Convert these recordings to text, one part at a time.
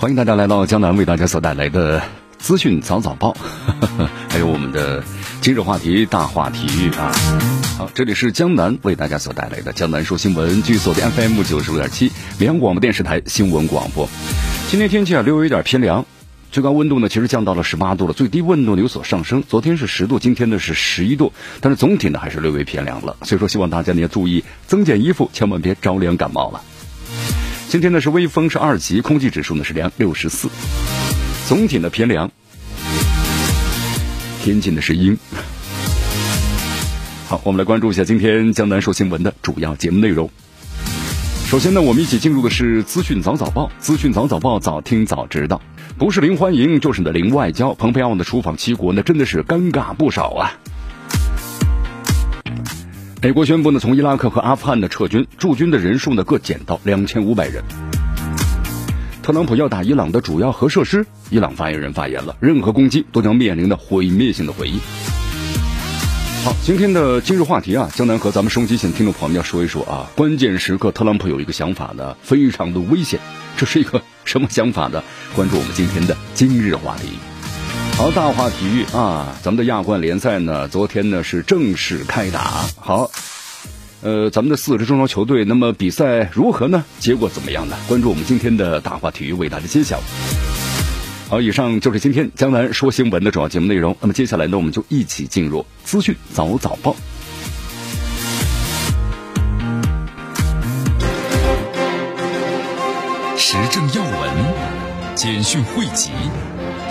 欢迎大家来到江南为大家所带来的资讯早早报，呵 呵还有我们的今日话题大话体育啊。好，这里是江南为大家所带来的江南说新闻，据锁定 FM 九十五点七绵阳广播电视台新闻广播。今天天气啊略微有点偏凉，最高温度呢其实降到了十八度了，最低温度有所上升。昨天是十度，今天呢是十一度，但是总体呢还是略微偏凉了。所以说，希望大家呢要注意增减衣服，千万别着凉感冒了。今天呢是微风是二级，空气指数呢是凉六十四，总体呢偏凉，天气呢是阴。好，我们来关注一下今天江南说新闻的主要节目内容。首先呢，我们一起进入的是资讯早早报，资讯早早报早听早知道，不是零欢迎就是的零外交，蓬佩奥的出访七国呢真的是尴尬不少啊。美国宣布呢，从伊拉克和阿富汗的撤军，驻军的人数呢各减到两千五百人。特朗普要打伊朗的主要核设施，伊朗发言人发言了，任何攻击都将面临的毁灭性的回应。好，今天的今日话题啊，江南和咱们收机前听众朋友们要说一说啊，关键时刻特朗普有一个想法呢，非常的危险，这是一个什么想法呢？关注我们今天的今日话题。好，大话体育啊，咱们的亚冠联赛呢，昨天呢是正式开打。好，呃，咱们的四支中超球队，那么比赛如何呢？结果怎么样呢？关注我们今天的大话体育为大家揭晓。好，以上就是今天江南说新闻的主要节目内容。那么接下来呢，我们就一起进入资讯早早报，时政要闻，简讯汇集。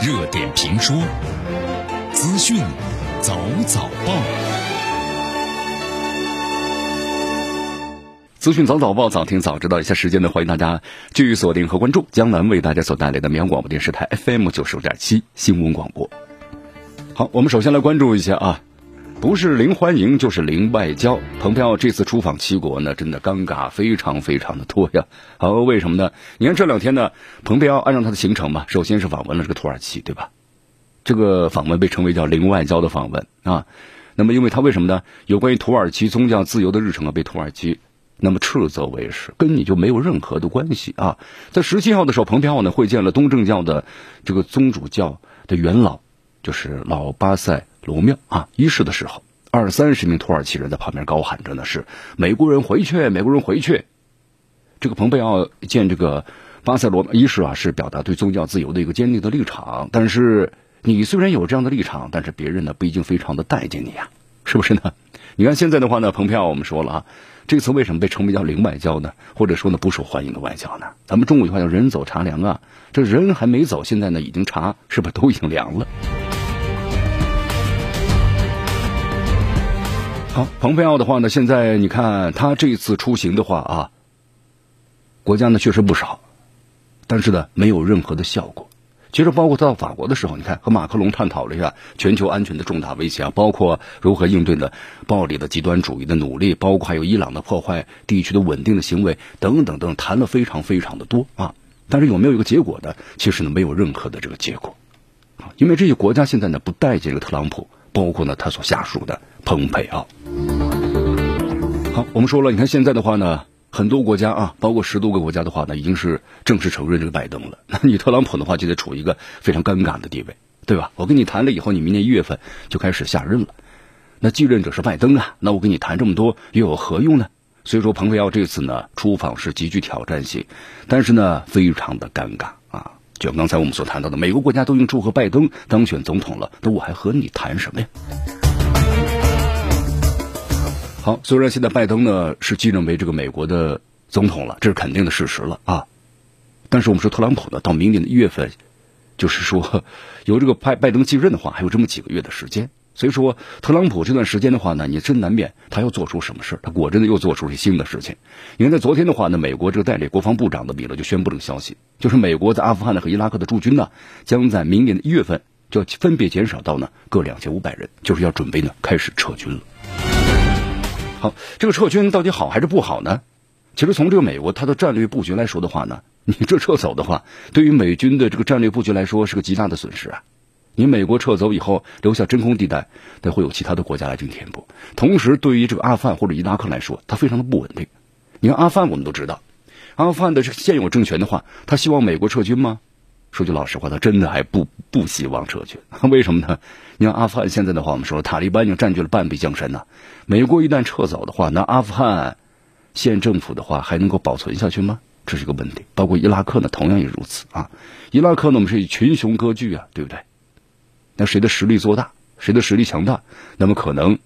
热点评书，资讯早早报，资讯早早报，早听早知道。一下时间呢，欢迎大家继续锁定和关注江南为大家所带来的绵阳广播电视台 FM 九十五点七新闻广播。好，我们首先来关注一下啊。不是零欢迎就是零外交。蓬佩奥这次出访七国呢，真的尴尬非常非常的多呀。好，为什么呢？你看这两天呢，蓬佩奥按照他的行程嘛，首先是访问了这个土耳其，对吧？这个访问被称为叫零外交的访问啊。那么，因为他为什么呢？有关于土耳其宗教自由的日程啊，被土耳其那么斥责为是跟你就没有任何的关系啊。在十七号的时候，蓬佩奥呢会见了东正教的这个宗主教的元老，就是老巴塞。罗庙啊，仪式的时候，二三十名土耳其人在旁边高喊着呢，是美国人回去，美国人回去。这个蓬佩奥见这个巴塞罗伊式啊，是表达对宗教自由的一个坚定的立场。但是你虽然有这样的立场，但是别人呢不一定非常的待见你呀，是不是呢？你看现在的话呢，蓬佩奥我们说了啊，这次为什么被称为叫零外交呢？或者说呢不受欢迎的外交呢？咱们中国话叫人走茶凉啊，这人还没走，现在呢已经茶是不是都已经凉了？蓬佩奥的话呢，现在你看他这次出行的话啊，国家呢确实不少，但是呢没有任何的效果。其实包括他到法国的时候，你看和马克龙探讨了一下全球安全的重大威胁啊，包括如何应对的暴力的极端主义的努力，包括还有伊朗的破坏地区的稳定的行为等等等，谈了非常非常的多啊。但是有没有一个结果呢？其实呢没有任何的这个结果啊，因为这些国家现在呢不待见这个特朗普。包括呢，他所下属的蓬佩奥。我们说了，你看现在的话呢，很多国家啊，包括十多个国家的话呢，已经是正式承认这个拜登了。那你特朗普的话就得处于一个非常尴尬的地位，对吧？我跟你谈了以后，你明年一月份就开始下任了，那继任者是拜登啊，那我跟你谈这么多又有何用呢？所以说，蓬佩奥这次呢出访是极具挑战性，但是呢非常的尴尬啊。就刚才我们所谈到的，每个国家都应祝贺拜登当选总统了，那我还和你谈什么呀？好，虽然现在拜登呢是继任为这个美国的总统了，这是肯定的事实了啊，但是我们说特朗普呢，到明年的一月份，就是说由这个拜拜登继任的话，还有这么几个月的时间所以说，特朗普这段时间的话呢，你真难免他要做出什么事他果真的又做出了新的事情。因为在昨天的话呢，美国这个代理国防部长的米勒就宣布这个消息，就是美国在阿富汗的和伊拉克的驻军呢，将在明年的一月份就要分别减少到呢各两千五百人，就是要准备呢开始撤军了。好，这个撤军到底好还是不好呢？其实从这个美国它的战略布局来说的话呢，你这撤走的话，对于美军的这个战略布局来说是个极大的损失啊。你美国撤走以后，留下真空地带，那会有其他的国家来进行填补。同时，对于这个阿富汗或者伊拉克来说，它非常的不稳定。你看阿富汗，我们都知道，阿富汗的这现有政权的话，他希望美国撤军吗？说句老实话，他真的还不不希望撤军。为什么呢？你看阿富汗现在的话，我们说塔利班已经占据了半壁江山呐。美国一旦撤走的话，那阿富汗县政府的话还能够保存下去吗？这是一个问题。包括伊拉克呢，同样也如此啊。伊拉克呢，我们是以群雄割据啊，对不对？那谁的实力做大，谁的实力强大，那么可能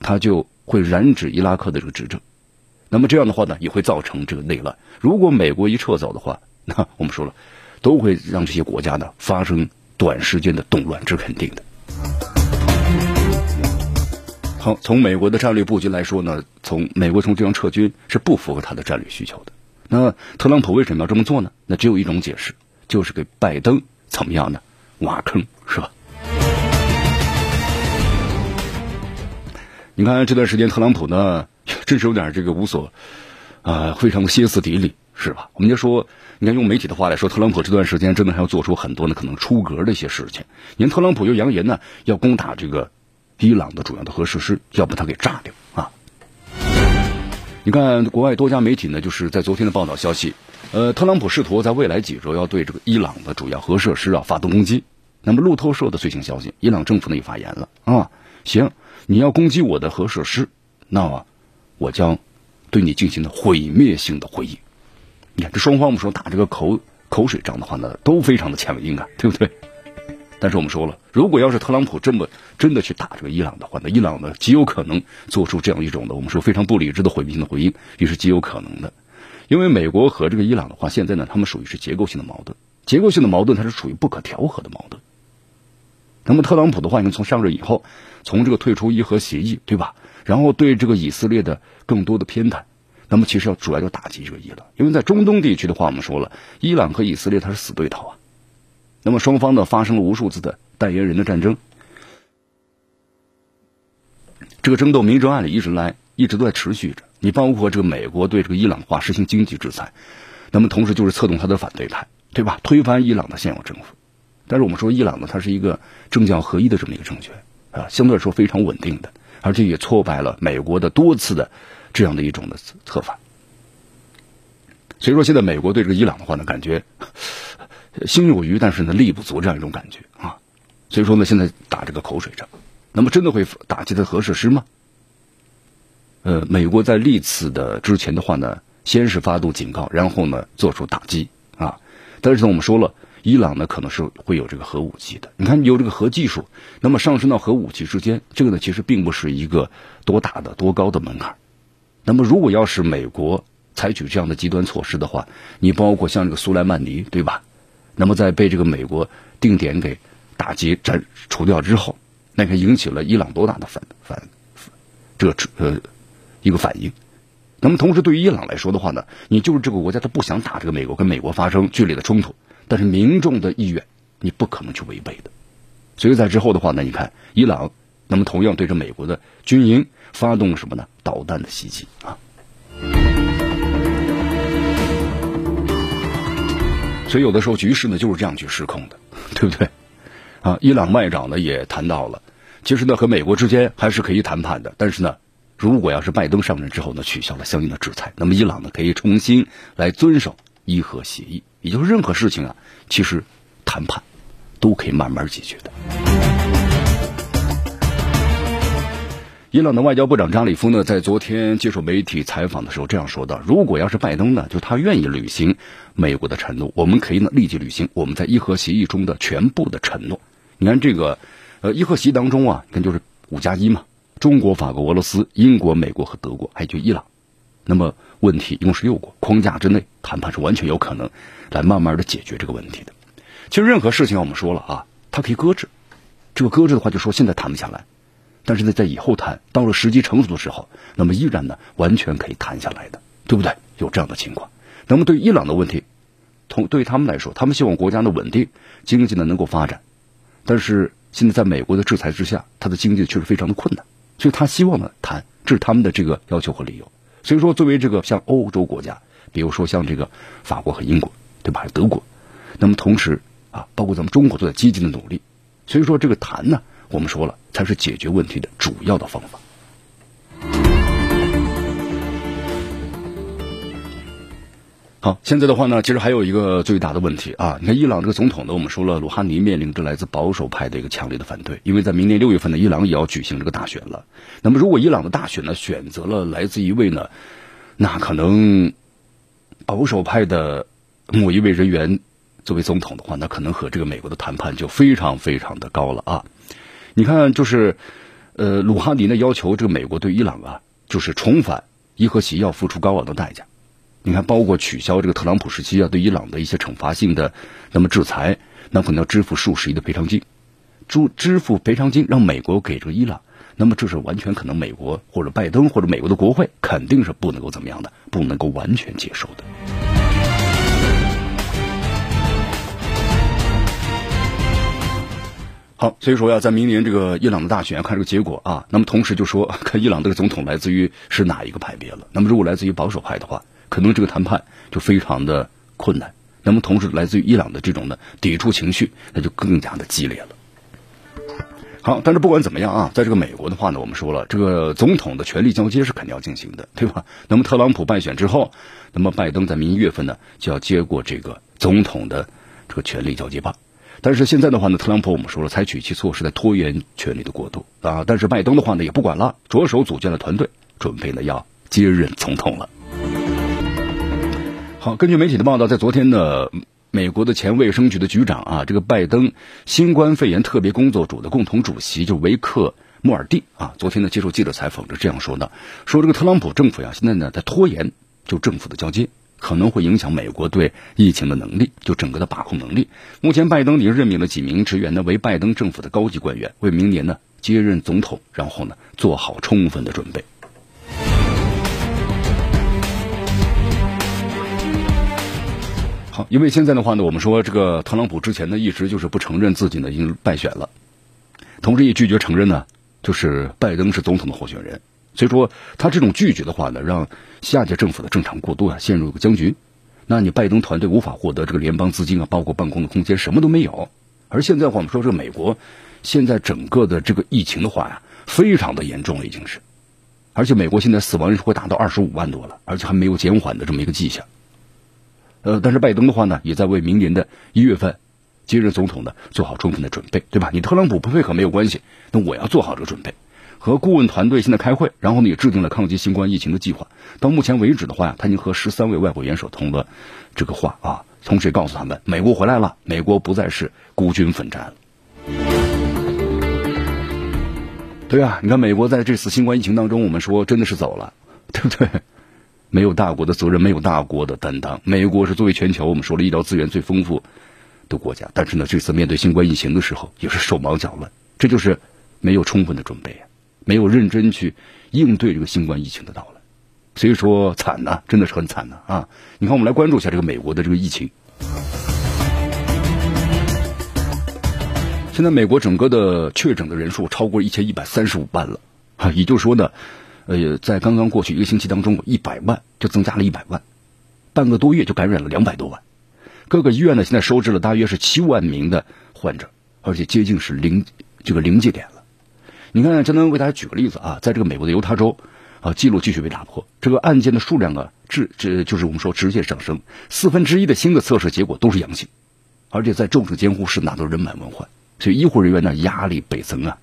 他就会染指伊拉克的这个执政。那么这样的话呢，也会造成这个内乱。如果美国一撤走的话，那我们说了，都会让这些国家呢发生短时间的动乱，这是肯定的。好，从美国的战略布局来说呢，从美国从这样撤军是不符合他的战略需求的。那特朗普为什么要这么做呢？那只有一种解释，就是给拜登怎么样呢？挖坑，是吧？你看这段时间，特朗普呢，真是有点这个无所，啊，非常的歇斯底里，是吧？我们就说，你看用媒体的话来说，特朗普这段时间真的还要做出很多呢可能出格的一些事情。你看特朗普又扬言呢，要攻打这个伊朗的主要的核设施，要把它给炸掉啊！你看国外多家媒体呢，就是在昨天的报道消息，呃，特朗普试图在未来几周要对这个伊朗的主要核设施啊发动攻击。那么路透社的最新消息，伊朗政府呢也发言了啊，行。你要攻击我的核设施，那么我将对你进行的毁灭性的回应。你看，这双方我们说打这个口口水仗的话呢，都非常的强硬啊，对不对？但是我们说了，如果要是特朗普这么真的去打这个伊朗的话，那伊朗呢极有可能做出这样一种的我们说非常不理智的毁灭性的回应，也是极有可能的。因为美国和这个伊朗的话，现在呢，他们属于是结构性的矛盾，结构性的矛盾它是属于不可调和的矛盾。那么特朗普的话，你看从上任以后，从这个退出伊核协议，对吧？然后对这个以色列的更多的偏袒，那么其实要主要就打击这个伊朗，因为在中东地区的话，我们说了，伊朗和以色列它是死对头啊。那么双方呢发生了无数次的代言人的战争，这个争斗明争暗里一直来，一直都在持续着。你包括这个美国对这个伊朗的话实行经济制裁，那么同时就是策动他的反对派，对吧？推翻伊朗的现有政府。但是我们说，伊朗呢，它是一个政教合一的这么一个政权啊，相对来说非常稳定的，而且也挫败了美国的多次的这样的一种的策策反。所以说，现在美国对这个伊朗的话呢，感觉 心有余，但是呢力不足这样一种感觉啊。所以说呢，现在打这个口水仗，那么真的会打击它核设施吗？呃，美国在历次的之前的话呢，先是发动警告，然后呢做出打击啊。但是呢，我们说了。伊朗呢可能是会有这个核武器的，你看有这个核技术，那么上升到核武器之间，这个呢其实并不是一个多大的多高的门槛。那么如果要是美国采取这样的极端措施的话，你包括像这个苏莱曼尼，对吧？那么在被这个美国定点给打击斩除掉之后，那可引起了伊朗多大的反反这个呃一个反应？那么同时对于伊朗来说的话呢，你就是这个国家他不想打这个美国，跟美国发生剧烈的冲突。但是民众的意愿，你不可能去违背的。所以在之后的话呢，你看伊朗，那么同样对着美国的军营发动什么呢？导弹的袭击啊。所以有的时候局势呢就是这样去失控的，对不对？啊，伊朗外长呢也谈到了，其实呢和美国之间还是可以谈判的。但是呢，如果要是拜登上任之后呢取消了相应的制裁，那么伊朗呢可以重新来遵守伊核协议。也就是任何事情啊，其实谈判都可以慢慢解决的。伊朗的外交部长扎里夫呢，在昨天接受媒体采访的时候这样说道：“如果要是拜登呢，就他愿意履行美国的承诺，我们可以呢立即履行我们在伊核协议中的全部的承诺。你看这个，呃，伊核协议当中啊，你看就是五加一嘛，中国、法国、俄罗斯、英国、美国和德国，还有就伊朗。那么问题一共是六国框架之内，谈判是完全有可能。”来慢慢的解决这个问题的，其实任何事情我们说了啊，它可以搁置，这个搁置的话就说现在谈不下来，但是呢，在以后谈到了时机成熟的时候，那么依然呢完全可以谈下来的，对不对？有这样的情况。那么对伊朗的问题，同对于他们来说，他们希望国家的稳定，经济呢能够发展，但是现在在美国的制裁之下，他的经济确实非常的困难，所以他希望呢谈，这是他们的这个要求和理由。所以说，作为这个像欧洲国家，比如说像这个法国和英国，对吧？还有德国，那么同时啊，包括咱们中国都在积极的努力。所以说，这个谈呢，我们说了，才是解决问题的主要的方法。好，现在的话呢，其实还有一个最大的问题啊！你看，伊朗这个总统呢，我们说了，鲁哈尼面临着来自保守派的一个强烈的反对，因为在明年六月份呢，伊朗也要举行这个大选了。那么，如果伊朗的大选呢，选择了来自一位呢，那可能保守派的某一位人员作为总统的话，那可能和这个美国的谈判就非常非常的高了啊！你看，就是呃，鲁哈尼呢要求这个美国对伊朗啊，就是重返伊核协议要付出高昂的代价。你看，包括取消这个特朗普时期啊对伊朗的一些惩罚性的那么制裁，那可能要支付数十亿的赔偿金，支支付赔偿金让美国给这个伊朗，那么这是完全可能美国或者拜登或者美国的国会肯定是不能够怎么样的，不能够完全接受的。好，所以说要在明年这个伊朗的大选看这个结果啊，那么同时就说 看伊朗这个总统来自于是哪一个派别了，那么如果来自于保守派的话。可能这个谈判就非常的困难，那么同时来自于伊朗的这种的抵触情绪，那就更加的激烈了。好，但是不管怎么样啊，在这个美国的话呢，我们说了，这个总统的权力交接是肯定要进行的，对吧？那么特朗普败选之后，那么拜登在明月份呢就要接过这个总统的这个权力交接棒。但是现在的话呢，特朗普我们说了，采取一些措施在拖延权力的过渡啊。但是拜登的话呢也不管了，着手组建了团队，准备呢要接任总统了。好，根据媒体的报道，在昨天呢，美国的前卫生局的局长啊，这个拜登新冠肺炎特别工作组的共同主席就维克莫尔蒂啊，昨天呢接受记者采访，就这样说的：说这个特朗普政府呀，现在呢在拖延就政府的交接，可能会影响美国对疫情的能力，就整个的把控能力。目前拜登已经任命了几名职员呢为拜登政府的高级官员，为明年呢接任总统，然后呢做好充分的准备。好，因为现在的话呢，我们说这个特朗普之前呢一直就是不承认自己呢已经败选了，同时也拒绝承认呢就是拜登是总统的候选人，所以说他这种拒绝的话呢，让下届政府的正常过渡啊陷入一个僵局，那你拜登团队无法获得这个联邦资金啊，包括办公的空间，什么都没有。而现在话，我们说这个美国现在整个的这个疫情的话呀，非常的严重了已经是，而且美国现在死亡人数会达到二十五万多了，而且还没有减缓的这么一个迹象。呃，但是拜登的话呢，也在为明年的一月份接任总统呢做好充分的准备，对吧？你特朗普不配合没有关系，那我要做好这个准备，和顾问团队现在开会，然后呢也制定了抗击新冠疫情的计划。到目前为止的话呀，他已经和十三位外国元首通了这个话啊，同时也告诉他们，美国回来了，美国不再是孤军奋战了。对啊，你看美国在这次新冠疫情当中，我们说真的是走了，对不对？没有大国的责任，没有大国的担当。美国是作为全球我们说了医疗资源最丰富的国家，但是呢，这次面对新冠疫情的时候也是手忙脚乱，这就是没有充分的准备啊，没有认真去应对这个新冠疫情的到来。所以说惨呐，真的是很惨呐啊！你看，我们来关注一下这个美国的这个疫情。现在美国整个的确诊的人数超过一千一百三十五万了啊，也就是说呢。呃，在刚刚过去一个星期当中，一百万就增加了一百万，半个多月就感染了两百多万。各个医院呢，现在收治了大约是七万名的患者，而且接近是临这个临界点了。你看，真能为大家举个例子啊，在这个美国的犹他州啊，记录继续被打破，这个案件的数量啊，直这就是我们说直线上升，四分之一的新的测试结果都是阳性，而且在重症监护室那都人满为患，所以医护人员呢压力倍增啊。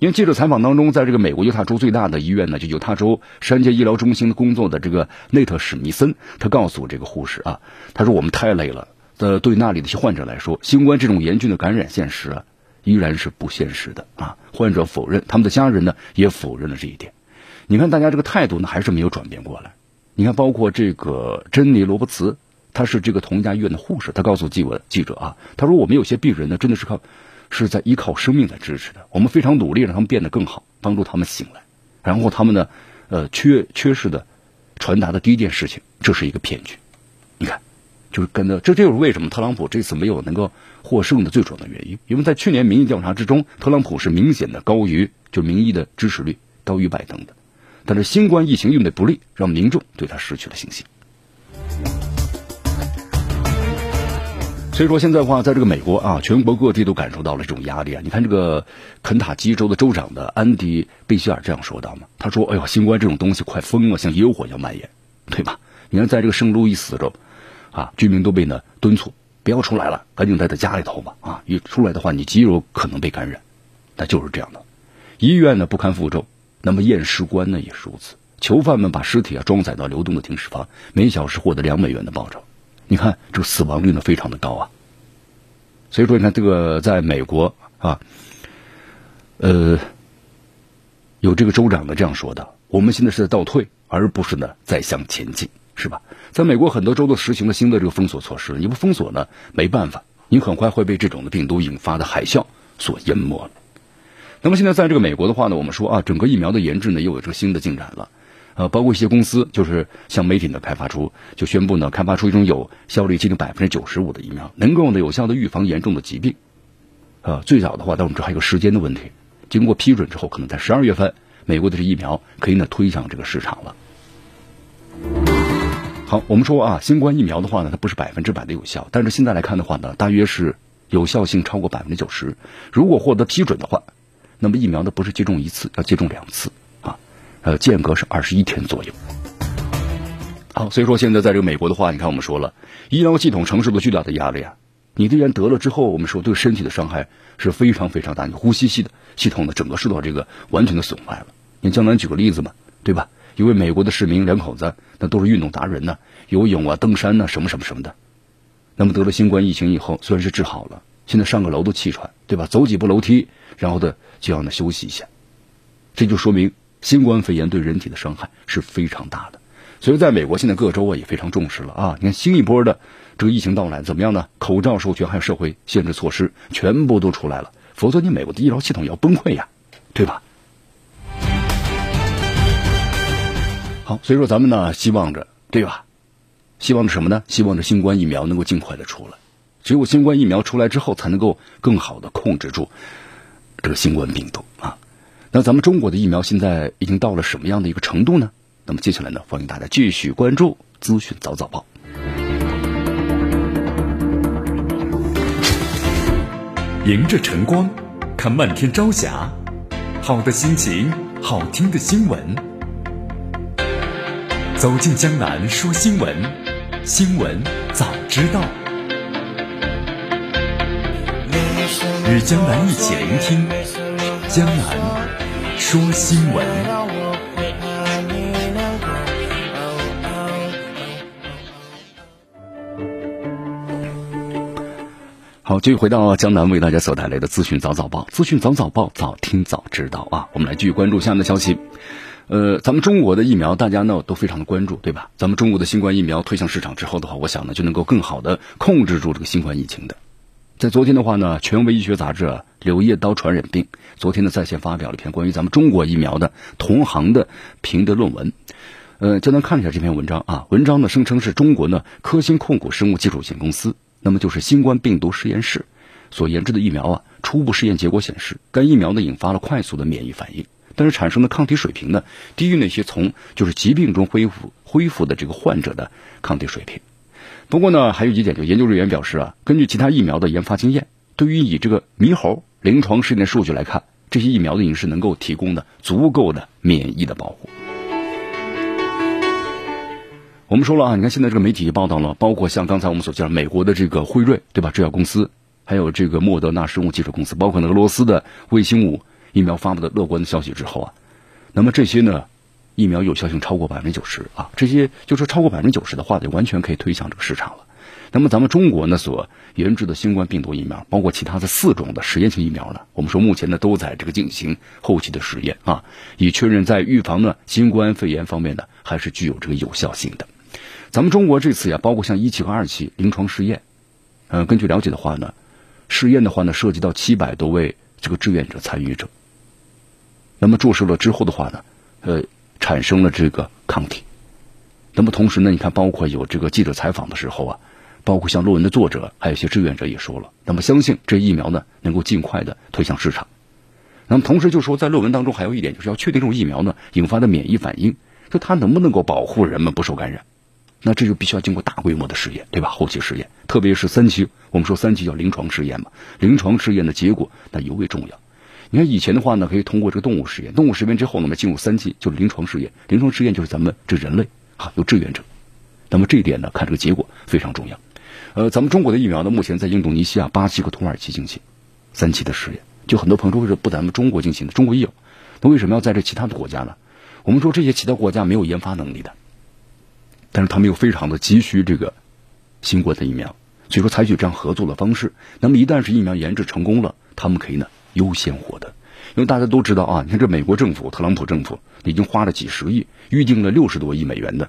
因为记者采访当中，在这个美国犹他州最大的医院呢，就犹他州山间医疗中心工作的这个内特史密森，他告诉这个护士啊，他说我们太累了。呃，对那里的一些患者来说，新冠这种严峻的感染现实啊，依然是不现实的啊。患者否认，他们的家人呢也否认了这一点。你看，大家这个态度呢还是没有转变过来。你看，包括这个珍妮罗伯茨，她是这个同一家医院的护士，她告诉记文记者啊，她说我们有些病人呢真的是靠。是在依靠生命在支持的，我们非常努力让他们变得更好，帮助他们醒来，然后他们呢，呃，缺缺失的传达的第一件事情，这是一个骗局。你看，就是跟着，这这就是为什么特朗普这次没有能够获胜的最主要的原因，因为在去年民意调查之中，特朗普是明显的高于就民意的支持率高于拜登的，但是新冠疫情应对不利，让民众对他失去了信心。所以说现在的话，在这个美国啊，全国各地都感受到了这种压力啊。你看这个肯塔基州的州长的安迪贝希尔这样说道嘛，他说：“哎呦，新冠这种东西快疯了，像野火一样蔓延，对吧？你看在这个圣路易斯州，啊，居民都被呢敦促不要出来了，赶紧待在家里头吧。啊，一出来的话，你极有可能被感染。那就是这样的，医院呢不堪负重，那么验尸官呢也是如此。囚犯们把尸体啊装载到流动的停尸房，每小时获得两美元的报酬。”你看，这个死亡率呢非常的高啊，所以说你看这个在美国啊，呃，有这个州长呢这样说的：我们现在是在倒退，而不是呢在向前进，是吧？在美国很多州都实行了新的这个封锁措施，你不封锁呢没办法，你很快会被这种的病毒引发的海啸所淹没了。那么现在在这个美国的话呢，我们说啊，整个疫苗的研制呢又有这个新的进展了。呃，包括一些公司，就是向媒体呢开发出，就宣布呢开发出一种有效率接近百分之九十五的疫苗，能够呢有效的预防严重的疾病。呃，最早的话，但我们这还有个时间的问题，经过批准之后，可能在十二月份，美国的这疫苗可以呢推向这个市场了。好，我们说啊，新冠疫苗的话呢，它不是百分之百的有效，但是现在来看的话呢，大约是有效性超过百分之九十。如果获得批准的话，那么疫苗呢不是接种一次，要接种两次啊。呃，间隔是二十一天左右。好，所以说现在在这个美国的话，你看我们说了，医疗系统承受了巨大的压力啊。你既然得了之后，我们说对身体的伤害是非常非常大，你呼吸系的系统呢，整个受到这个完全的损坏了。你江南举个例子嘛，对吧？一位美国的市民两口子，那都是运动达人呢，游泳啊、登山呐，什么什么什么的。那么得了新冠疫情以后，虽然是治好了，现在上个楼都气喘，对吧？走几步楼梯，然后的就要呢休息一下，这就说明。新冠肺炎对人体的伤害是非常大的，所以在美国现在各州啊也非常重视了啊。你看新一波的这个疫情到来怎么样呢？口罩授权还有社会限制措施全部都出来了，否则你美国的医疗系统要崩溃呀，对吧？好，所以说咱们呢希望着，对吧？希望着什么呢？希望着新冠疫苗能够尽快的出来，只有新冠疫苗出来之后，才能够更好的控制住这个新冠病毒啊。那咱们中国的疫苗现在已经到了什么样的一个程度呢？那么接下来呢，欢迎大家继续关注资讯早早报。迎着晨光，看漫天朝霞，好的心情，好听的新闻。走进江南说新闻，新闻早知道。与江南一起聆听江南。说新闻，好，继续回到江南为大家所带来的资讯早早报，资讯早早报，早听早知道啊！我们来继续关注下面的消息。呃，咱们中国的疫苗，大家呢都非常的关注，对吧？咱们中国的新冠疫苗推向市场之后的话，我想呢就能够更好的控制住这个新冠疫情的。在昨天的话呢，权威医学杂志《柳叶刀传染病》昨天呢在线发表了一篇关于咱们中国疫苗的同行的评的论文。呃，简单看一下这篇文章啊。文章呢声称是中国呢科兴控股生物技术有限公司，那么就是新冠病毒实验室所研制的疫苗啊。初步试验结果显示，该疫苗呢引发了快速的免疫反应，但是产生的抗体水平呢低于那些从就是疾病中恢复恢复的这个患者的抗体水平。不过呢，还有一点，就研究人员表示啊，根据其他疫苗的研发经验，对于以这个猕猴临床试验数据来看，这些疫苗的影是能够提供的足够的免疫的保护。我们说了啊，你看现在这个媒体报道了，包括像刚才我们所介绍美国的这个辉瑞，对吧？制药公司，还有这个莫德纳生物技术公司，包括那俄罗斯的卫星五疫苗发布的乐观的消息之后啊，那么这些呢？疫苗有效性超过百分之九十啊，这些就说超过百分之九十的话，就完全可以推向这个市场了。那么咱们中国呢所研制的新冠病毒疫苗，包括其他的四种的实验性疫苗呢，我们说目前呢都在这个进行后期的实验啊，以确认在预防呢新冠肺炎方面呢还是具有这个有效性的。咱们中国这次呀，包括像一期和二期临床试验，呃，根据了解的话呢，试验的话呢涉及到七百多位这个志愿者参与者。那么注射了之后的话呢，呃，产生了这个抗体。那么同时呢，你看，包括有这个记者采访的时候啊，包括像论文的作者，还有一些志愿者也说了，那么相信这疫苗呢能够尽快的推向市场。那么同时就说，在论文当中还有一点，就是要确定这种疫苗呢引发的免疫反应，就它能不能够保护人们不受感染。那这就必须要经过大规模的试验，对吧？后期试验，特别是三期，我们说三期叫临床试验嘛，临床试验的结果那尤为重要。你看以前的话呢，可以通过这个动物实验，动物实验之后呢，我们进入三期，就是临床试验。临床试验就是咱们这人类啊，有志愿者。那么这一点呢，看这个结果非常重要。呃，咱们中国的疫苗呢，目前在印度尼西亚、巴西和土耳其进行三期的试验。就很多朋友说，为什么不咱们中国进行的？中国也有，那为什么要在这其他的国家呢？我们说这些其他国家没有研发能力的，但是他们又非常的急需这个新冠的疫苗，所以说采取这样合作的方式。那么一旦是疫苗研制成功了，他们可以呢优先获得。因为大家都知道啊，你看这美国政府、特朗普政府已经花了几十亿，预定了六十多亿美元的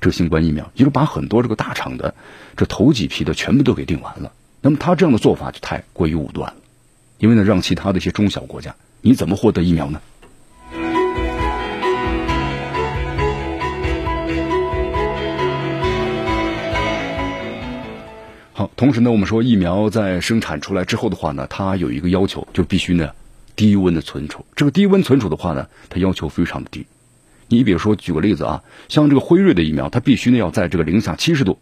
这新冠疫苗，也就是把很多这个大厂的这头几批的全部都给定完了。那么他这样的做法就太过于武断了。因为呢，让其他的一些中小国家，你怎么获得疫苗呢？好，同时呢，我们说疫苗在生产出来之后的话呢，它有一个要求，就必须呢低温的存储。这个低温存储的话呢，它要求非常的低。你比如说，举个例子啊，像这个辉瑞的疫苗，它必须呢要在这个零下七十度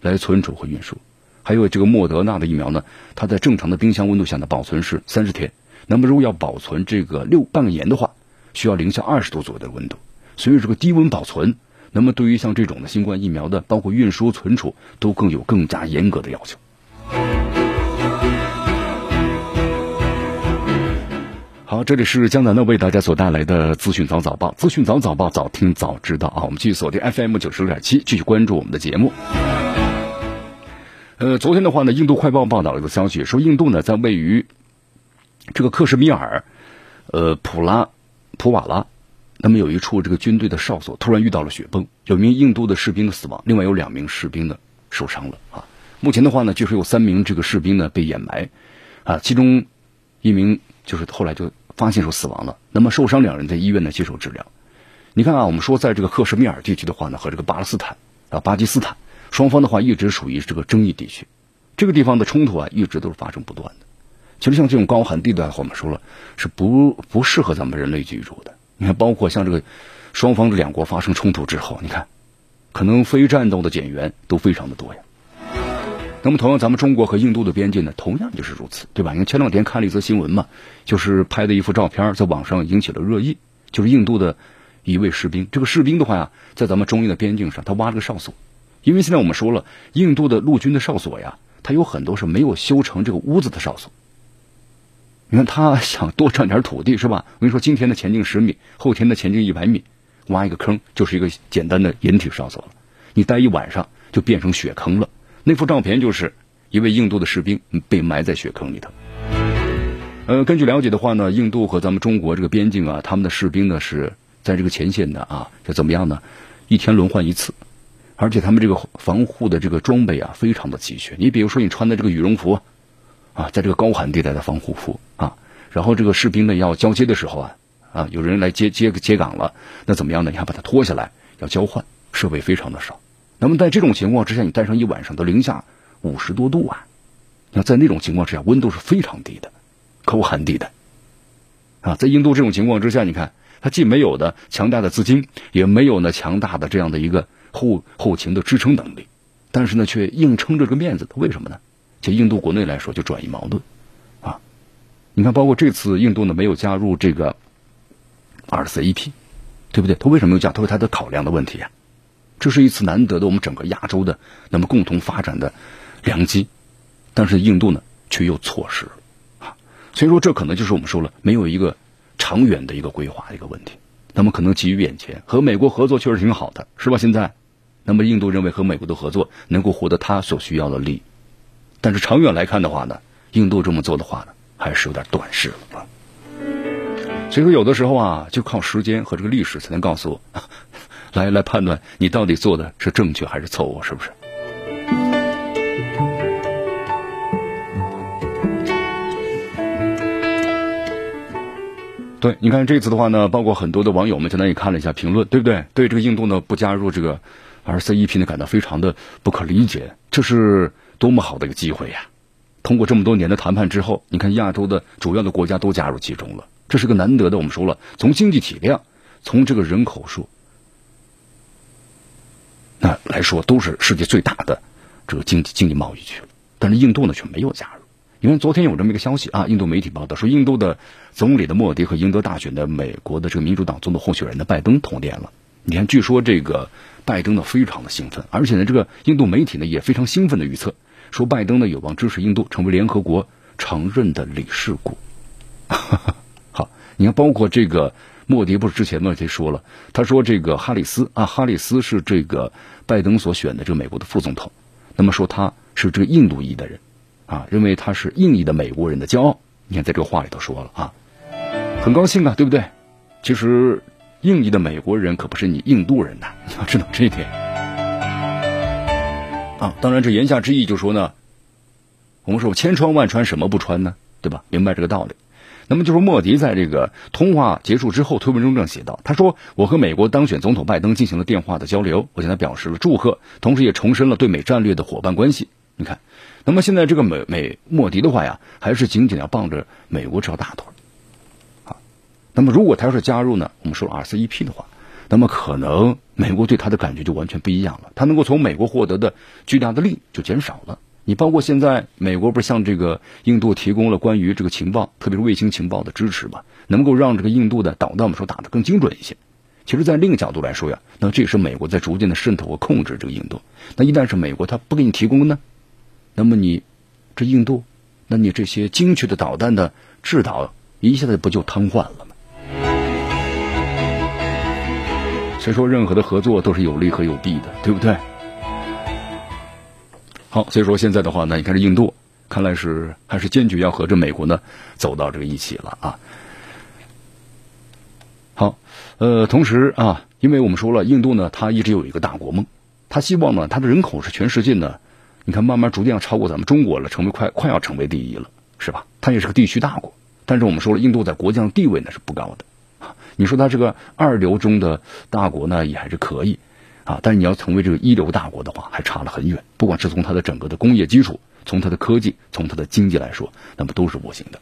来存储和运输。还有这个莫德纳的疫苗呢，它在正常的冰箱温度下呢保存是三十天。那么如果要保存这个六半个年的话，需要零下二十度左右的温度。所以这个低温保存，那么对于像这种的新冠疫苗的，包括运输、存储，都更有更加严格的要求。好，这里是江南呢为大家所带来的资讯早早报，资讯早早报，早听早知道啊！我们继续锁定 FM 九十六点七，继续关注我们的节目。呃，昨天的话呢，印度快报报道了一个消息，说印度呢在位于这个克什米尔，呃普拉普瓦拉，那么有一处这个军队的哨所突然遇到了雪崩，有名印度的士兵的死亡，另外有两名士兵呢受伤了啊。目前的话呢，据说有三名这个士兵呢被掩埋，啊，其中一名就是后来就发现说死亡了，那么受伤两人在医院呢接受治疗。你看啊，我们说在这个克什米尔地区的话呢，和这个巴勒斯坦啊巴基斯坦。双方的话一直属于这个争议地区，这个地方的冲突啊一直都是发生不断的。其实像这种高寒地带的话，我们说了是不不适合咱们人类居住的。你看，包括像这个双方这两国发生冲突之后，你看可能非战斗的减员都非常的多呀。那么同样，咱们中国和印度的边界呢，同样就是如此，对吧？你看前两天看了一则新闻嘛，就是拍的一幅照片在网上引起了热议，就是印度的一位士兵。这个士兵的话呀，在咱们中印的边境上，他挖了个哨所。因为现在我们说了，印度的陆军的哨所呀，它有很多是没有修成这个屋子的哨所。你看他想多占点土地是吧？我跟你说，今天的前进十米，后天的前进一百米，挖一个坑就是一个简单的掩体哨所了。你待一晚上就变成雪坑了。那幅照片就是一位印度的士兵被埋在雪坑里头。呃，根据了解的话呢，印度和咱们中国这个边境啊，他们的士兵呢是在这个前线的啊，就怎么样呢？一天轮换一次。而且他们这个防护的这个装备啊，非常的齐全。你比如说，你穿的这个羽绒服，啊在这个高寒地带的防护服啊，然后这个士兵呢要交接的时候啊，啊，有人来接接接岗了，那怎么样呢？你还把它脱下来要交换，设备非常的少。那么在这种情况之下，你待上一晚上都零下五十多度啊，那在那种情况之下，温度是非常低的，高寒地带啊，在印度这种情况之下，你看，它既没有的强大的资金，也没有呢强大的这样的一个。后后勤的支撑能力，但是呢，却硬撑着个面子，为什么呢？就印度国内来说，就转移矛盾啊。你看，包括这次印度呢没有加入这个 RCEP，对不对？他为什么没有加？他为他的考量的问题啊。这是一次难得的我们整个亚洲的那么共同发展的良机，但是印度呢却又错失啊。所以说，这可能就是我们说了没有一个长远的一个规划的一个问题。那么可能急于眼前，和美国合作确实挺好的，是吧？现在。那么印度认为和美国的合作能够获得他所需要的利益，但是长远来看的话呢，印度这么做的话呢，还是有点短视了。所以说有的时候啊，就靠时间和这个历史才能告诉我，来来判断你到底做的是正确还是错误，是不是？对，你看这次的话呢，包括很多的网友们，简单也看了一下评论，对不对？对这个印度呢不加入这个 RCEP 呢，感到非常的不可理解。这是多么好的一个机会呀！通过这么多年的谈判之后，你看亚洲的主要的国家都加入其中了，这是个难得的。我们说了，从经济体量，从这个人口数，那来说都是世界最大的这个经济经济贸易区了。但是印度呢却没有加入。因为昨天有这么一个消息啊，印度媒体报道说，印度的总理的莫迪和赢得大选的美国的这个民主党总统候选人的拜登通电了。你看，据说这个拜登呢非常的兴奋，而且呢，这个印度媒体呢也非常兴奋的预测。说拜登呢有望支持印度成为联合国承认的理事国。好，你看，包括这个莫迪不是之前呢就说了，他说这个哈里斯啊，哈里斯是这个拜登所选的这个美国的副总统，那么说他是这个印度裔的人啊，认为他是印裔的美国人的骄傲。你看，在这个话里头说了啊，很高兴啊，对不对？其实印裔的美国人可不是你印度人呐，你要知道这一点。啊，当然，这言下之意就说呢，我们说千穿万穿，什么不穿呢？对吧？明白这个道理。那么，就说莫迪在这个通话结束之后，推文中这样写道：“他说，我和美国当选总统拜登进行了电话的交流，我向他表示了祝贺，同时也重申了对美战略的伙伴关系。你看，那么现在这个美美莫迪的话呀，还是紧紧要抱着美国这条大腿。啊，那么如果他要是加入呢，我们说 RCEP 的话。”那么可能美国对他的感觉就完全不一样了，他能够从美国获得的巨大的利就减少了。你包括现在美国不是向这个印度提供了关于这个情报，特别是卫星情报的支持嘛，能够让这个印度的导弹我们说打得更精准一些。其实，在另一个角度来说呀，那这也是美国在逐渐的渗透和控制这个印度。那一旦是美国他不给你提供呢，那么你这印度，那你这些精确的导弹的制导一下子不就瘫痪了所以说，任何的合作都是有利和有弊的，对不对？好，所以说现在的话呢，你看这印度，看来是还是坚决要和这美国呢走到这个一起了啊。好，呃，同时啊，因为我们说了，印度呢，它一直有一个大国梦，它希望呢，它的人口是全世界呢，你看慢慢逐渐要超过咱们中国了，成为快快要成为第一了，是吧？它也是个地区大国，但是我们说了，印度在国际上地位呢是不高的。你说它这个二流中的大国呢，也还是可以，啊，但是你要成为这个一流大国的话，还差了很远。不管是从它的整个的工业基础，从它的科技，从它的经济来说，那么都是不行的。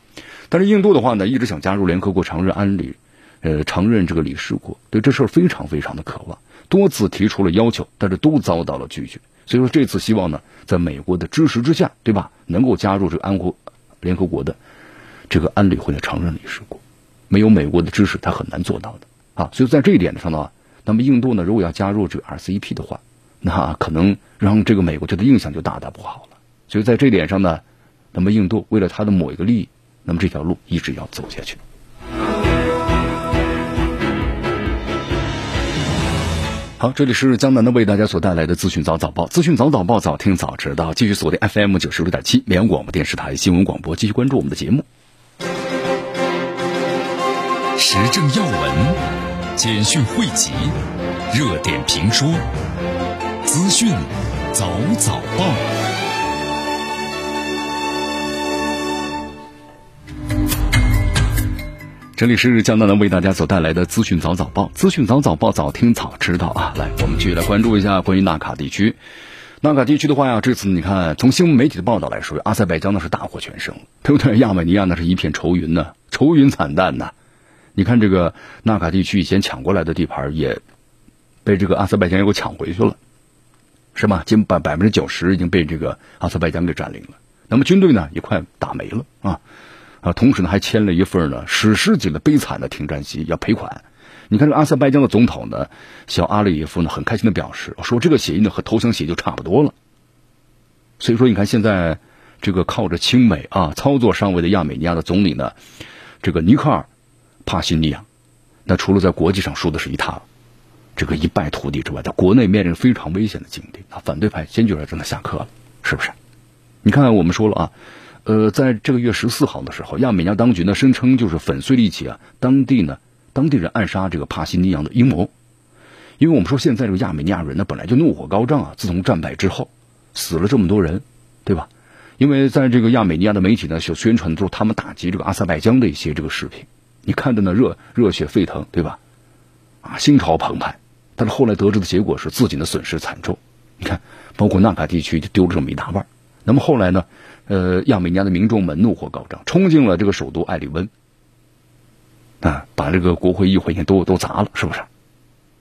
但是印度的话呢，一直想加入联合国承认安理，呃，承认这个理事国，对这事儿非常非常的渴望，多次提出了要求，但是都遭到了拒绝。所以说这次希望呢，在美国的支持之下，对吧，能够加入这个安国联合国的这个安理会的承认理事国。没有美国的支持，他很难做到的啊！所以在这一点上呢，那么印度呢，如果要加入这个 RCEP 的话，那可能让这个美国觉得印象就大大不好了。所以在这点上呢，那么印度为了他的某一个利益，那么这条路一直要走下去。好，这里是江南的为大家所带来的资讯早早报，资讯早早报，早听早知道。继续锁定 FM 九十六点七绵阳广播电视台新闻广播，继续关注我们的节目。时政要闻、简讯汇集、热点评说、资讯早早报。这里是江南南为大家所带来的资讯早早报，资讯早早报，早听早知道啊！来，我们继续来关注一下关于纳卡地区。纳卡地区的话呀，这次你看，从新闻媒体的报道来说，阿塞拜疆那是大获全胜，对不对？亚美尼亚那是一片愁云呐，愁云惨淡呐。你看这个纳卡地区以前抢过来的地盘，也被这个阿塞拜疆又给抢回去了，是吧？近百百分之九十已经被这个阿塞拜疆给占领了。那么军队呢也快打没了啊啊！同时呢还签了一份呢史诗级的悲惨的停战协议，要赔款。你看这阿塞拜疆的总统呢小阿里耶夫呢很开心的表示说，这个协议呢和投降协议就差不多了。所以说你看现在这个靠着亲美啊操作上位的亚美尼亚的总理呢，这个尼克尔。帕西尼扬，那除了在国际上输的是一塌，这个一败涂地之外，在国内面临非常危险的境地啊！反对派坚决要让他下课了，是不是？你看看，我们说了啊，呃，在这个月十四号的时候，亚美尼亚当局呢声称就是粉碎了一起啊当地呢当地人暗杀这个帕西尼扬的阴谋，因为我们说现在这个亚美尼亚人呢本来就怒火高涨啊，自从战败之后死了这么多人，对吧？因为在这个亚美尼亚的媒体呢，所宣传的都是他们打击这个阿塞拜疆的一些这个视频，你看的呢热热血沸腾，对吧？啊，心潮澎湃。但是后来得知的结果是自己的损失惨重。你看，包括纳卡地区就丢了这么一大半。那么后来呢？呃，亚美尼亚的民众们怒火高涨，冲进了这个首都艾利温，啊，把这个国会议会都都砸了，是不是？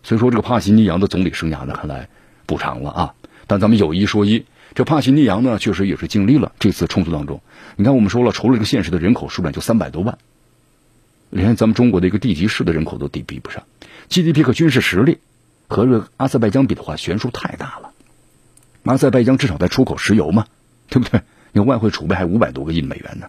所以说，这个帕西尼扬的总理生涯呢，看来不长了啊。但咱们有一说一，这帕西尼扬呢，确实也是经历了这次冲突当中。你看，我们说了，除了这个现实的人口数量就三百多万，连咱们中国的一个地级市的人口都抵比不上，GDP 和军事实力和这个阿塞拜疆比的话，悬殊太大了。阿塞拜疆至少在出口石油嘛，对不对？你外汇储备还五百多个亿美元呢，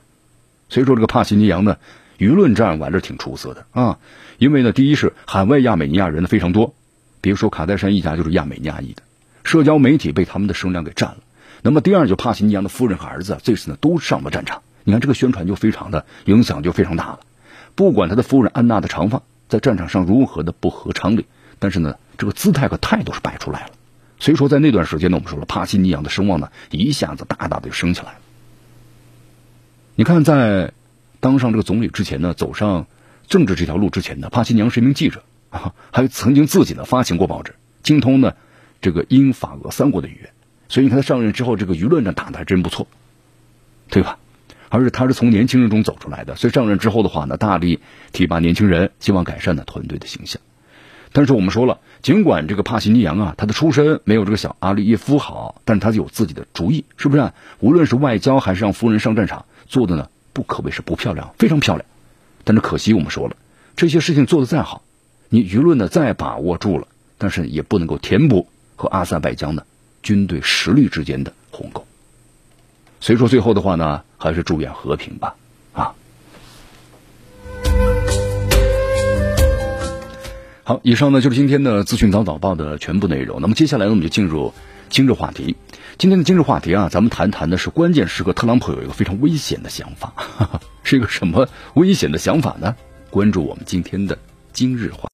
所以说这个帕西尼扬呢，舆论战玩的挺出色的啊。因为呢，第一是海外亚美尼亚人呢非常多，比如说卡戴珊一家就是亚美尼亚裔的，社交媒体被他们的声量给占了。那么第二，就帕西尼扬的夫人和儿子这次呢都上了战场，你看这个宣传就非常的影响就非常大了。不管他的夫人安娜的长发在战场上如何的不合常理，但是呢，这个姿态和态度是摆出来了。所以说，在那段时间呢，我们说了，帕西尼扬的声望呢，一下子大大的就升起来了。你看，在当上这个总理之前呢，走上政治这条路之前呢，帕西尼扬是一名记者啊，还曾经自己呢发行过报纸，精通呢这个英法俄三国的语言。所以你看他上任之后，这个舆论战打的还真不错，对吧？而是他是从年轻人中走出来的，所以上任之后的话呢，大力提拔年轻人，希望改善呢团队的形象。但是我们说了，尽管这个帕西尼扬啊，他的出身没有这个小阿利耶夫好，但是他有自己的主意，是不是？无论是外交还是让夫人上战场，做的呢不可谓是不漂亮，非常漂亮。但是可惜我们说了，这些事情做的再好，你舆论呢再把握住了，但是也不能够填补和阿塞拜疆的军队实力之间的鸿沟。所以说最后的话呢，还是祝愿和平吧。啊好，以上呢就是今天的资讯早早报的全部内容。那么接下来呢，我们就进入今日话题。今天的今日话题啊，咱们谈谈的是关键时刻，特朗普有一个非常危险的想法，是一个什么危险的想法呢？关注我们今天的今日话题。